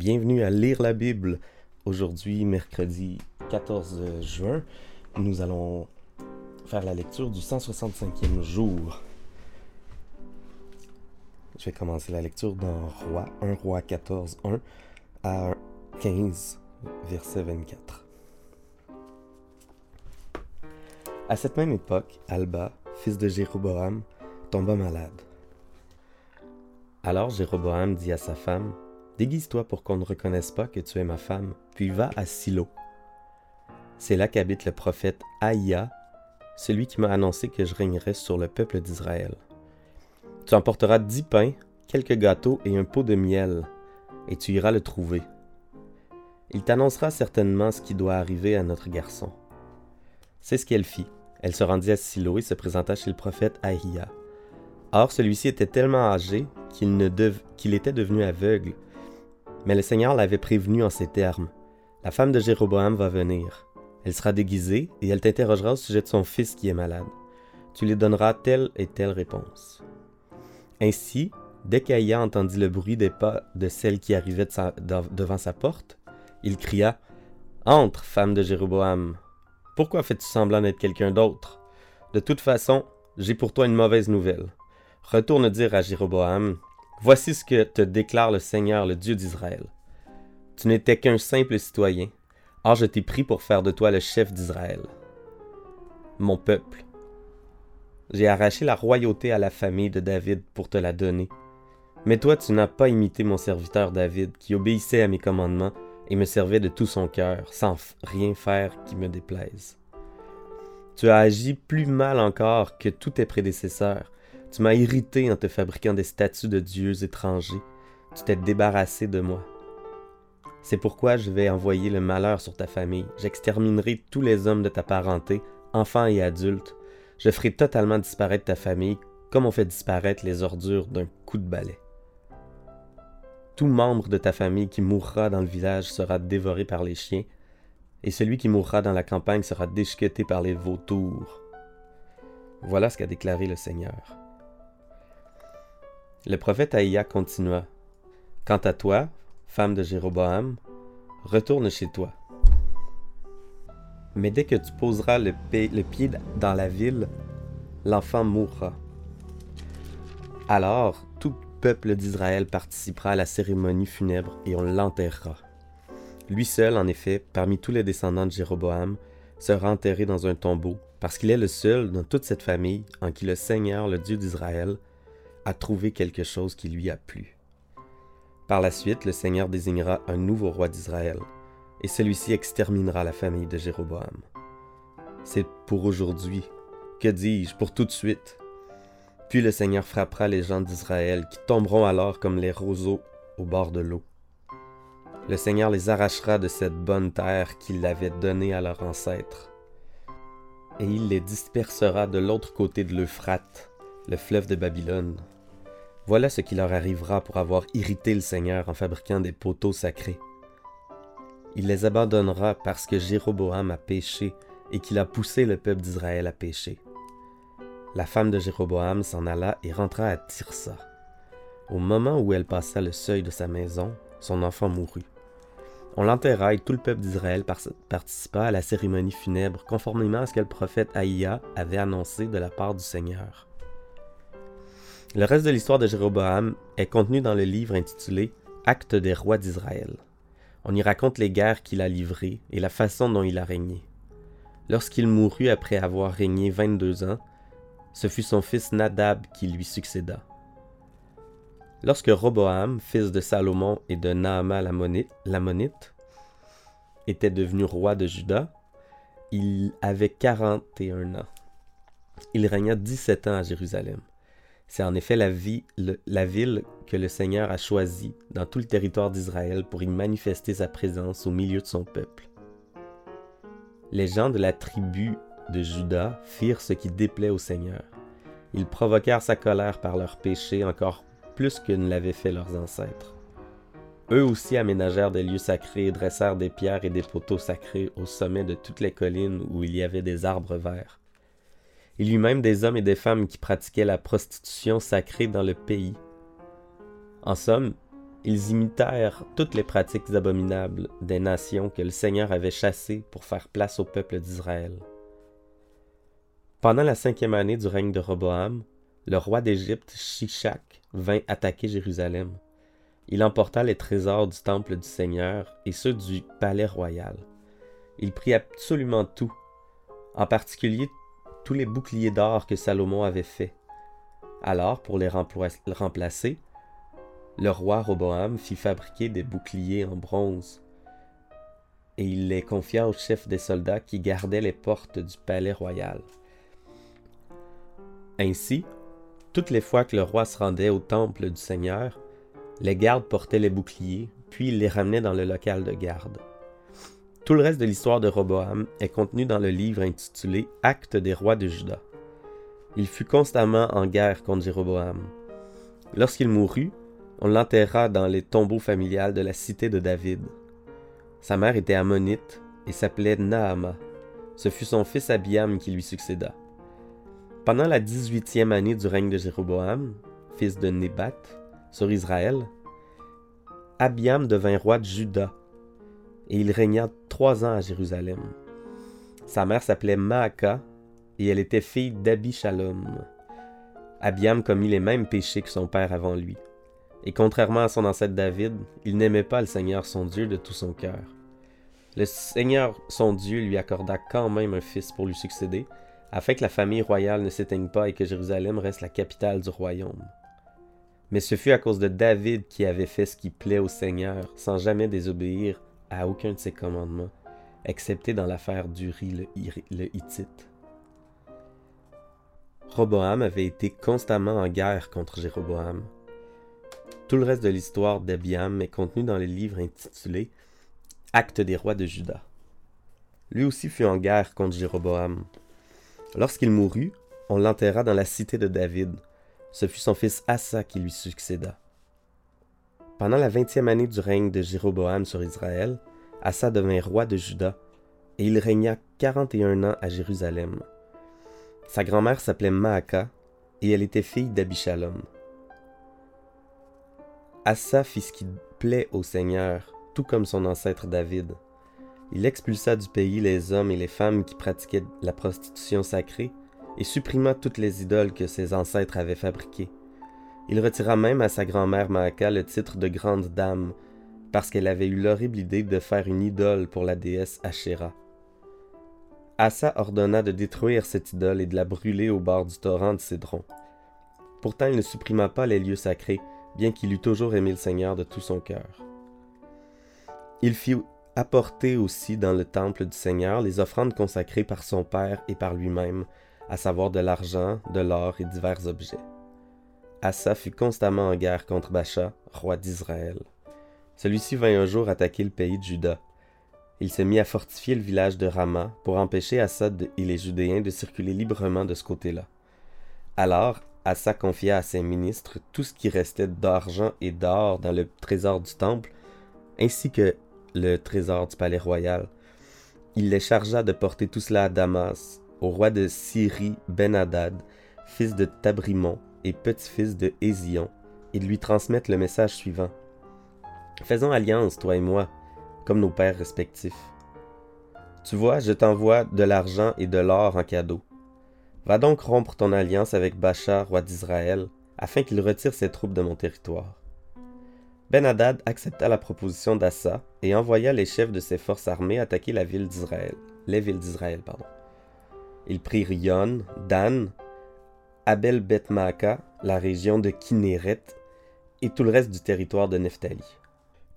Bienvenue à lire la Bible. Aujourd'hui, mercredi 14 juin, nous allons faire la lecture du 165e jour. Je vais commencer la lecture dans Roi 1 Roi 14 1 à 15 verset 24. À cette même époque, Alba, fils de Jéroboam, tomba malade. Alors Jéroboam dit à sa femme, Déguise-toi pour qu'on ne reconnaisse pas que tu es ma femme, puis va à Silo. C'est là qu'habite le prophète Aïa, celui qui m'a annoncé que je régnerais sur le peuple d'Israël. Tu emporteras dix pains, quelques gâteaux et un pot de miel, et tu iras le trouver. Il t'annoncera certainement ce qui doit arriver à notre garçon. C'est ce qu'elle fit. Elle se rendit à Silo et se présenta chez le prophète Aïa. Or, celui-ci était tellement âgé qu'il était devenu aveugle mais le Seigneur l'avait prévenu en ces termes. La femme de Jéroboam va venir. Elle sera déguisée et elle t'interrogera au sujet de son fils qui est malade. Tu lui donneras telle et telle réponse. Ainsi, dès qu'Aïa entendit le bruit des pas de celle qui arrivait devant sa porte, il cria Entre, femme de Jéroboam. Pourquoi fais-tu semblant d'être quelqu'un d'autre? De toute façon, j'ai pour toi une mauvaise nouvelle. Retourne dire à Jéroboam Voici ce que te déclare le Seigneur, le Dieu d'Israël. Tu n'étais qu'un simple citoyen, or je t'ai pris pour faire de toi le chef d'Israël. Mon peuple, j'ai arraché la royauté à la famille de David pour te la donner. Mais toi, tu n'as pas imité mon serviteur David, qui obéissait à mes commandements et me servait de tout son cœur, sans rien faire qui me déplaise. Tu as agi plus mal encore que tous tes prédécesseurs, tu m'as irrité en te fabriquant des statues de dieux étrangers. Tu t'es débarrassé de moi. C'est pourquoi je vais envoyer le malheur sur ta famille. J'exterminerai tous les hommes de ta parenté, enfants et adultes. Je ferai totalement disparaître ta famille comme on fait disparaître les ordures d'un coup de balai. Tout membre de ta famille qui mourra dans le village sera dévoré par les chiens, et celui qui mourra dans la campagne sera déchiqueté par les vautours. Voilà ce qu'a déclaré le Seigneur. Le prophète Aïa continua Quant à toi, femme de Jéroboam, retourne chez toi. Mais dès que tu poseras le, pied dans la ville, l'enfant mourra. Alors tout peuple d'Israël participera à la cérémonie funèbre et on l'enterrera. Lui seul, en effet, parmi tous les descendants de Jéroboam, sera enterré dans un tombeau, parce qu'il est le seul dans toute cette famille en qui le Seigneur, le Dieu d'Israël, a trouvé quelque chose qui lui a plu. Par la suite, le Seigneur désignera un nouveau roi d'Israël, et celui-ci exterminera la famille de Jéroboam. C'est pour aujourd'hui, que dis-je, pour tout de suite. Puis le Seigneur frappera les gens d'Israël, qui tomberont alors comme les roseaux au bord de l'eau. Le Seigneur les arrachera de cette bonne terre qu'il avait donnée à leurs ancêtres, et il les dispersera de l'autre côté de l'Euphrate, le fleuve de Babylone. Voilà ce qui leur arrivera pour avoir irrité le Seigneur en fabriquant des poteaux sacrés. Il les abandonnera parce que Jéroboam a péché et qu'il a poussé le peuple d'Israël à pécher. La femme de Jéroboam s'en alla et rentra à Tirsa. Au moment où elle passa le seuil de sa maison, son enfant mourut. On l'enterra et tout le peuple d'Israël participa à la cérémonie funèbre conformément à ce que le prophète Aïa avait annoncé de la part du Seigneur. Le reste de l'histoire de Jéroboam est contenu dans le livre intitulé Actes des rois d'Israël. On y raconte les guerres qu'il a livrées et la façon dont il a régné. Lorsqu'il mourut après avoir régné 22 ans, ce fut son fils Nadab qui lui succéda. Lorsque Roboam, fils de Salomon et de Naama l'ammonite, était devenu roi de Juda, il avait 41 ans. Il régna 17 ans à Jérusalem. C'est en effet la, ville que le Seigneur a choisie dans tout le territoire d'Israël pour y manifester sa présence au milieu de son peuple. Les gens de la tribu de Juda firent ce qui déplaît au Seigneur. Ils provoquèrent sa colère par leurs péchés encore plus que ne l'avaient fait leurs ancêtres. Eux aussi aménagèrent des lieux sacrés et dressèrent des pierres et des poteaux sacrés au sommet de toutes les collines où il y avait des arbres verts. Il y eut même des hommes et des femmes qui pratiquaient la prostitution sacrée dans le pays. En somme, ils imitèrent toutes les pratiques abominables des nations que le Seigneur avait chassées pour faire place au peuple d'Israël. Pendant la cinquième année du règne de Roboam, le roi d'Égypte, Shishak, vint attaquer Jérusalem. Il emporta les trésors du temple du Seigneur et ceux du palais royal. Il prit absolument tout, en particulier tous les boucliers d'or que Salomon avait faits. Alors, pour les remplacer, le roi Roboam fit fabriquer des boucliers en bronze, et il les confia au chef des soldats qui gardaient les portes du palais royal. Ainsi, toutes les fois que le roi se rendait au temple du Seigneur, les gardes portaient les boucliers, puis il les ramenait dans le local de garde. Tout le reste de l'histoire de Roboam est contenu dans le livre intitulé Actes des rois de Juda. Il fut constamment en guerre contre Jéroboam. Lorsqu'il mourut, on l'enterra dans les tombeaux familiales de la cité de David. Sa mère était ammonite et s'appelait Naama. Ce fut son fils Abiam qui lui succéda. Pendant la dix-huitième année du règne de Jéroboam, fils de Nébat, sur Israël, Abiam devint roi de Juda et il régna trois ans à Jérusalem. Sa mère s'appelait Maaka, et elle était fille d'Abishalom. Abiam commit les mêmes péchés que son père avant lui. Et contrairement à son ancêtre David, il n'aimait pas le Seigneur son Dieu de tout son cœur. Le Seigneur son Dieu lui accorda quand même un fils pour lui succéder, afin que la famille royale ne s'éteigne pas et que Jérusalem reste la capitale du royaume. Mais ce fut à cause de David qui avait fait ce qui plaît au Seigneur, sans jamais désobéir à aucun de ses commandements, excepté dans l'affaire d'Uri le, Hittite. Roboam avait été constamment en guerre contre Jéroboam. Tout le reste de l'histoire d'Abiam est contenu dans le livre intitulé Actes des rois de Juda. Lui aussi fut en guerre contre Jéroboam. Lorsqu'il mourut, on l'enterra dans la cité de David. Ce fut son fils Assa qui lui succéda. Pendant la vingtième année du règne de Jéroboam sur Israël, Assa devint roi de Juda, et il régna quarante et un ans à Jérusalem. Sa grand-mère s'appelait Maaka, et elle était fille d'Abishalom. Assa fit ce qui plaît au Seigneur, tout comme son ancêtre David. Il expulsa du pays les hommes et les femmes qui pratiquaient la prostitution sacrée et supprima toutes les idoles que ses ancêtres avaient fabriquées. Il retira même à sa grand-mère Maaka le titre de grande dame, parce qu'elle avait eu l'horrible idée de faire une idole pour la déesse Asherah. Asa ordonna de détruire cette idole et de la brûler au bord du torrent de Cédron. Pourtant, il ne supprima pas les lieux sacrés, bien qu'il eût toujours aimé le Seigneur de tout son cœur. Il fit apporter aussi dans le temple du Seigneur les offrandes consacrées par son père et par lui-même, à savoir de l'argent, de l'or et divers objets. Asa fut constamment en guerre contre Bacha, roi d'Israël. Celui-ci vint un jour attaquer le pays de Juda. Il se mit à fortifier le village de Rama pour empêcher Assad et les Judéens de circuler librement de ce côté-là. Alors, Asa confia à ses ministres tout ce qui restait d'argent et d'or dans le trésor du temple, ainsi que le trésor du palais royal. Il les chargea de porter tout cela à Damas, au roi de Syrie Ben-Hadad, fils de Tabrimon, et petit-fils de Hézion, et de lui transmettre le message suivant. Faisons alliance, toi et moi, comme nos pères respectifs. Tu vois, je t'envoie de l'argent et de l'or en cadeau. Va donc rompre ton alliance avec Bacha, roi d'Israël, afin qu'il retire ses troupes de mon territoire. Ben-Hadad accepta la proposition d'Assa et envoya les chefs de ses forces armées attaquer la ville d'Israël, les villes d'Israël, pardon. Ils prirent Yon, Dan, Abel Beth la région de Kinéret et tout le reste du territoire de Nephtali.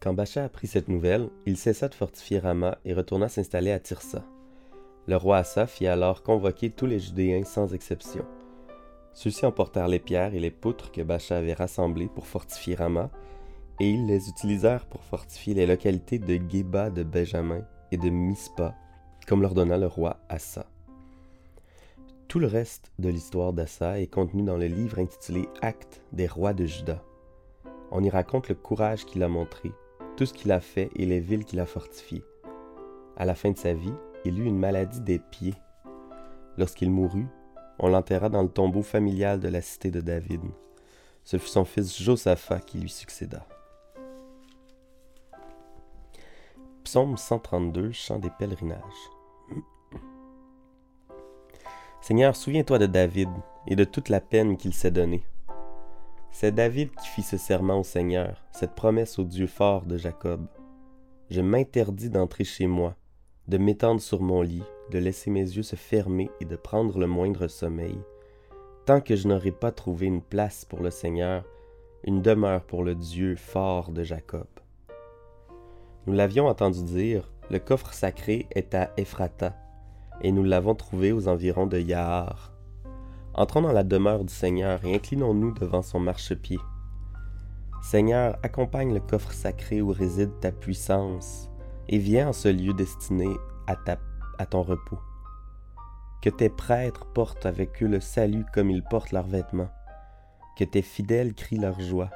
Quand Bacha apprit cette nouvelle, il cessa de fortifier Rama et retourna s'installer à Tirsa. Le roi Assa fit alors convoquer tous les Judéens sans exception. Ceux-ci emportèrent les pierres et les poutres que Bacha avait rassemblées pour fortifier Rama, et ils les utilisèrent pour fortifier les localités de Geba de Benjamin et de Mispa, comme l'ordonna le roi Assa. Tout le reste de l'histoire d'Assa est contenu dans le livre intitulé Actes des rois de Juda. On y raconte le courage qu'il a montré, tout ce qu'il a fait et les villes qu'il a fortifiées. À la fin de sa vie, il eut une maladie des pieds. Lorsqu'il mourut, on l'enterra dans le tombeau familial de la cité de David. Ce fut son fils Josaphat qui lui succéda. Psaume 132, chant des pèlerinages. Seigneur, souviens-toi de David et de toute la peine qu'il s'est donnée. C'est David qui fit ce serment au Seigneur, cette promesse au Dieu fort de Jacob. Je m'interdis d'entrer chez moi, de m'étendre sur mon lit, de laisser mes yeux se fermer et de prendre le moindre sommeil, tant que je n'aurai pas trouvé une place pour le Seigneur, une demeure pour le Dieu fort de Jacob. Nous l'avions entendu dire, le coffre sacré est à Ephrata, et nous l'avons trouvé aux environs de Yahar. Entrons dans la demeure du Seigneur et inclinons-nous devant son marchepied. Seigneur, accompagne le coffre sacré où réside ta puissance, et viens en ce lieu destiné à, à ton repos. Que tes prêtres portent avec eux le salut comme ils portent leurs vêtements, que tes fidèles crient leur joie.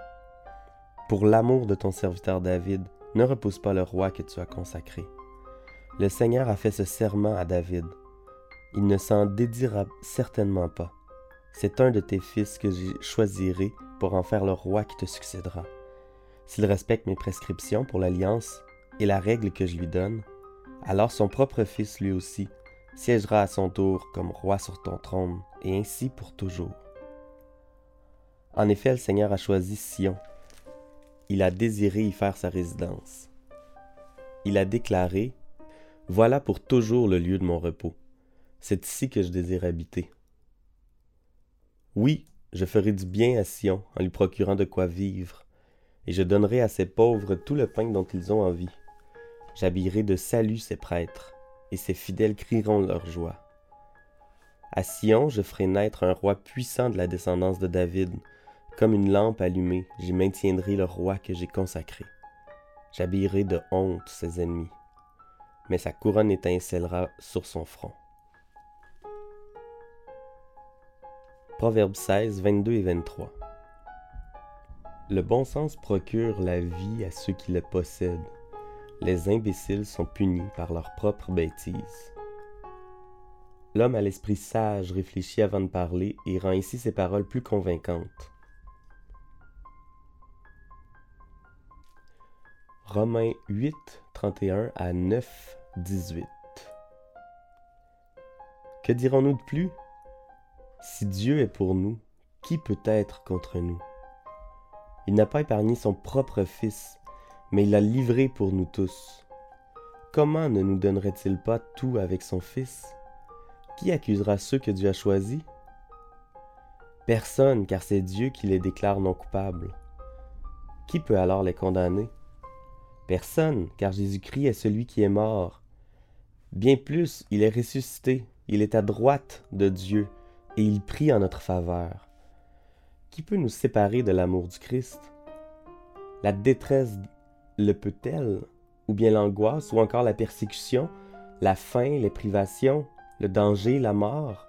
Pour l'amour de ton serviteur David, ne repousse pas le roi que tu as consacré. Le Seigneur a fait ce serment à David. Il ne s'en dédira certainement pas. C'est un de tes fils que j'ai choisirai pour en faire le roi qui te succédera. S'il respecte mes prescriptions pour l'alliance et la règle que je lui donne, alors son propre fils lui aussi siégera à son tour comme roi sur ton trône, et ainsi pour toujours. En effet, le Seigneur a choisi Sion. Il a désiré y faire sa résidence. Il a déclaré, Voilà pour toujours le lieu de mon repos. C'est ici que je désire habiter. Oui, je ferai du bien à Sion en lui procurant de quoi vivre, et je donnerai à ces pauvres tout le pain dont ils ont envie. J'habillerai de salut ses prêtres, et ses fidèles crieront leur joie. À Sion, je ferai naître un roi puissant de la descendance de David. Comme une lampe allumée, j'y maintiendrai le roi que j'ai consacré. J'habillerai de honte ses ennemis, mais sa couronne étincellera sur son front. Proverbe 16, 22 et 23. Le bon sens procure la vie à ceux qui le possèdent. Les imbéciles sont punis par leurs propres bêtises. L'homme à l'esprit sage réfléchit avant de parler et rend ainsi ses paroles plus convaincantes. Romains 8, 31 à 9, 18. Que dirons-nous de plus? Si Dieu est pour nous, qui peut être contre nous? Il n'a pas épargné son propre Fils, mais il l'a livré pour nous tous. Comment ne nous donnerait-il pas tout avec son Fils? Qui accusera ceux que Dieu a choisis? Personne, car c'est Dieu qui les déclare non coupables. Qui peut alors les condamner? Personne, car Jésus-Christ est celui qui est mort. Bien plus, il est ressuscité, il est à droite de Dieu, et il prie en notre faveur. Qui peut nous séparer de l'amour du Christ? La détresse le peut-elle Ou bien l'angoisse, ou encore la persécution, la faim, les privations, le danger, la mort?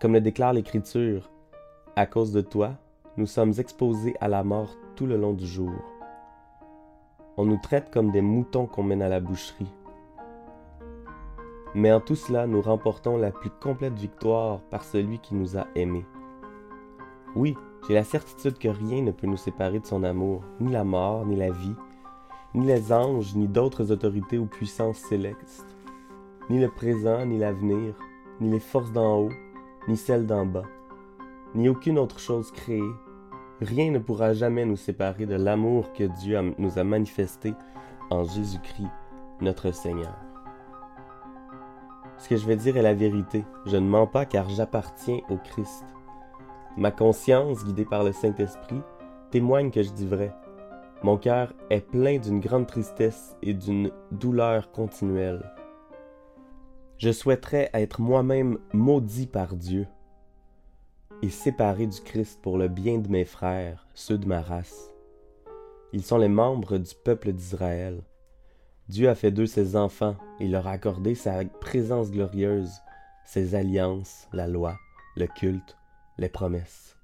Comme le déclare l'Écriture, à cause de toi, nous sommes exposés à la mort tout le long du jour. On nous traite comme des moutons qu'on mène à la boucherie. Mais en tout cela, nous remportons la plus complète victoire par celui qui nous a aimés. Oui, j'ai la certitude que rien ne peut nous séparer de son amour, ni la mort, ni la vie, ni les anges, ni d'autres autorités ou puissances célestes, ni le présent, ni l'avenir, ni les forces d'en haut, ni celles d'en bas, ni aucune autre chose créée, rien ne pourra jamais nous séparer de l'amour que Dieu nous a manifesté en Jésus-Christ, notre Seigneur. Ce que je vais dire est la vérité. Je ne mens pas car j'appartiens au Christ. Ma conscience, guidée par le Saint-Esprit, témoigne que je dis vrai. Mon cœur est plein d'une grande tristesse et d'une douleur continuelle. Je souhaiterais être moi-même maudit par Dieu et séparé du Christ pour le bien de mes frères, ceux de ma race. Ils sont les membres du peuple d'Israël. Dieu a fait d'eux ses enfants et leur a accordé sa présence glorieuse, ses alliances, la loi, le culte, les promesses.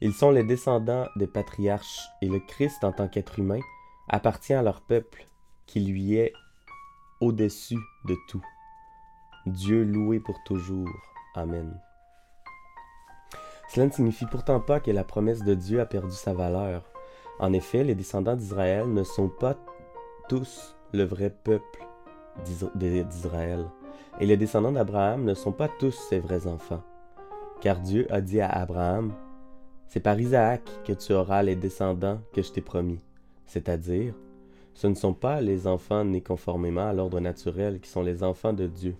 Ils sont les descendants des patriarches, et le Christ en tant qu'être humain appartient à leur peuple, qui lui est au-dessus de tout. Dieu loué pour toujours. Amen. Cela ne signifie pourtant pas que la promesse de Dieu a perdu sa valeur. En effet, les descendants d'Israël ne sont pas tous le vrai peuple d'Israël. Et les descendants d'Abraham ne sont pas tous ses vrais enfants. Car Dieu a dit à Abraham, C'est par Isaac que tu auras les descendants que je t'ai promis. C'est-à-dire, ce ne sont pas les enfants nés conformément à l'ordre naturel qui sont les enfants de Dieu.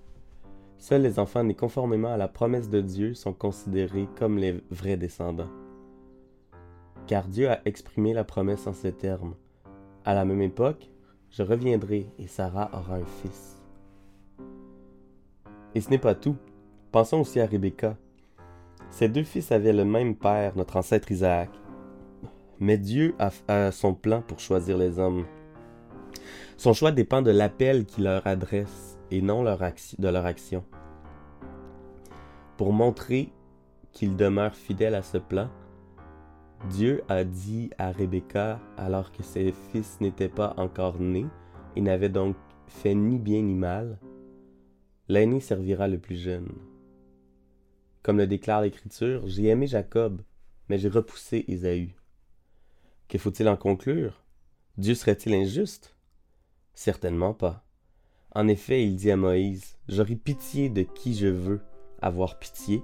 Seuls les enfants nés conformément à la promesse de Dieu sont considérés comme les vrais descendants. Car Dieu a exprimé la promesse en ces termes. À la même époque, je reviendrai et Sarah aura un fils. Et ce n'est pas tout. Pensons aussi à Rebecca. Ses deux fils avaient le même père, notre ancêtre Isaac. Mais Dieu a, son plan pour choisir les hommes. Son choix dépend de l'appel qu'il leur adresse et non de leur action. Pour montrer qu'il demeure fidèle à ce plan, Dieu a dit à Rebecca, alors que ses fils n'étaient pas encore nés et n'avaient donc fait ni bien ni mal, l'aîné servira le plus jeune. Comme le déclare l'Écriture, j'ai aimé Jacob, mais j'ai repoussé Ésaü. Que faut-il en conclure? Dieu serait-il injuste? Certainement pas. En effet, il dit à Moïse, J'aurai pitié de qui je veux avoir pitié,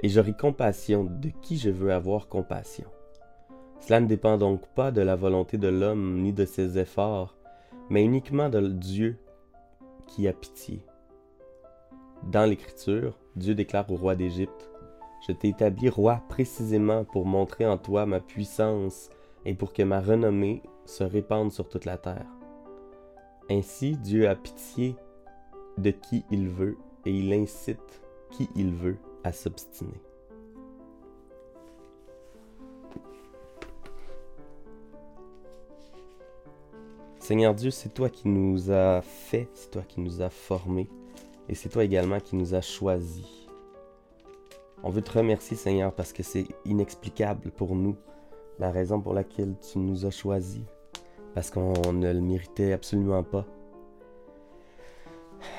et j'aurai compassion de qui je veux avoir compassion. Cela ne dépend donc pas de la volonté de l'homme ni de ses efforts, mais uniquement de Dieu qui a pitié. Dans l'Écriture, Dieu déclare au roi d'Égypte, Je t'ai établi roi précisément pour montrer en toi ma puissance et pour que ma renommée se répande sur toute la terre. Ainsi, Dieu a pitié de qui il veut et il incite qui il veut à s'obstiner. Seigneur Dieu, c'est toi qui nous as fait, c'est toi qui nous as formés, et c'est toi également qui nous as choisis. On veut te remercier, Seigneur, parce que c'est inexplicable pour nous la raison pour laquelle tu nous as choisis, parce qu'on ne le méritait absolument pas.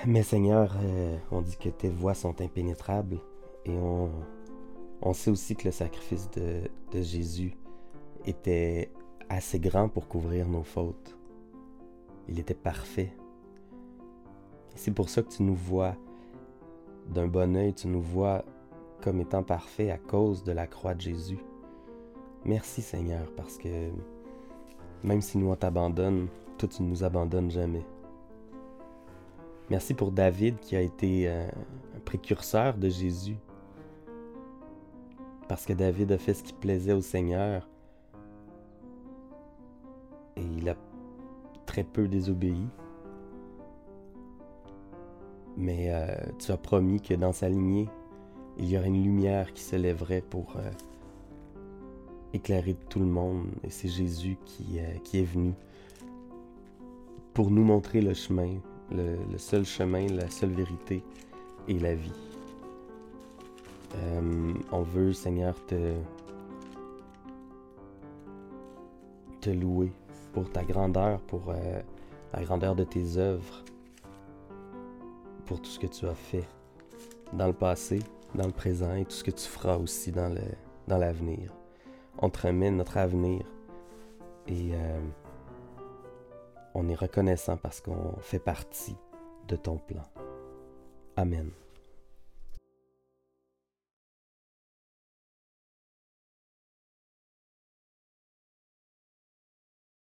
Mais Seigneur, euh, on dit que tes voies sont impénétrables, et on, sait aussi que le sacrifice de Jésus était assez grand pour couvrir nos fautes. Il était parfait. C'est pour ça que tu nous vois d'un bon œil, tu nous vois comme étant parfait à cause de la croix de Jésus. Merci Seigneur, parce que même si nous on t'abandonne, toi tu ne nous abandonnes jamais. Merci pour David qui a été euh, un précurseur de Jésus. Parce que David a fait ce qui plaisait au Seigneur. Et il a très peu désobéi. Mais euh, tu as promis que dans sa lignée, il y aurait une lumière qui se lèverait pour euh, éclairer tout le monde. Et c'est Jésus qui, euh, qui, est venu pour nous montrer le chemin, le, seul chemin, la seule vérité et la vie. on veut, Seigneur, te, te louer pour ta grandeur, pour euh, la grandeur de tes œuvres, pour tout ce que tu as fait dans le passé, dans le présent et tout ce que tu feras aussi dans le dans l'avenir. On te remet notre avenir et euh, on est reconnaissant parce qu'on fait partie de ton plan. Amen.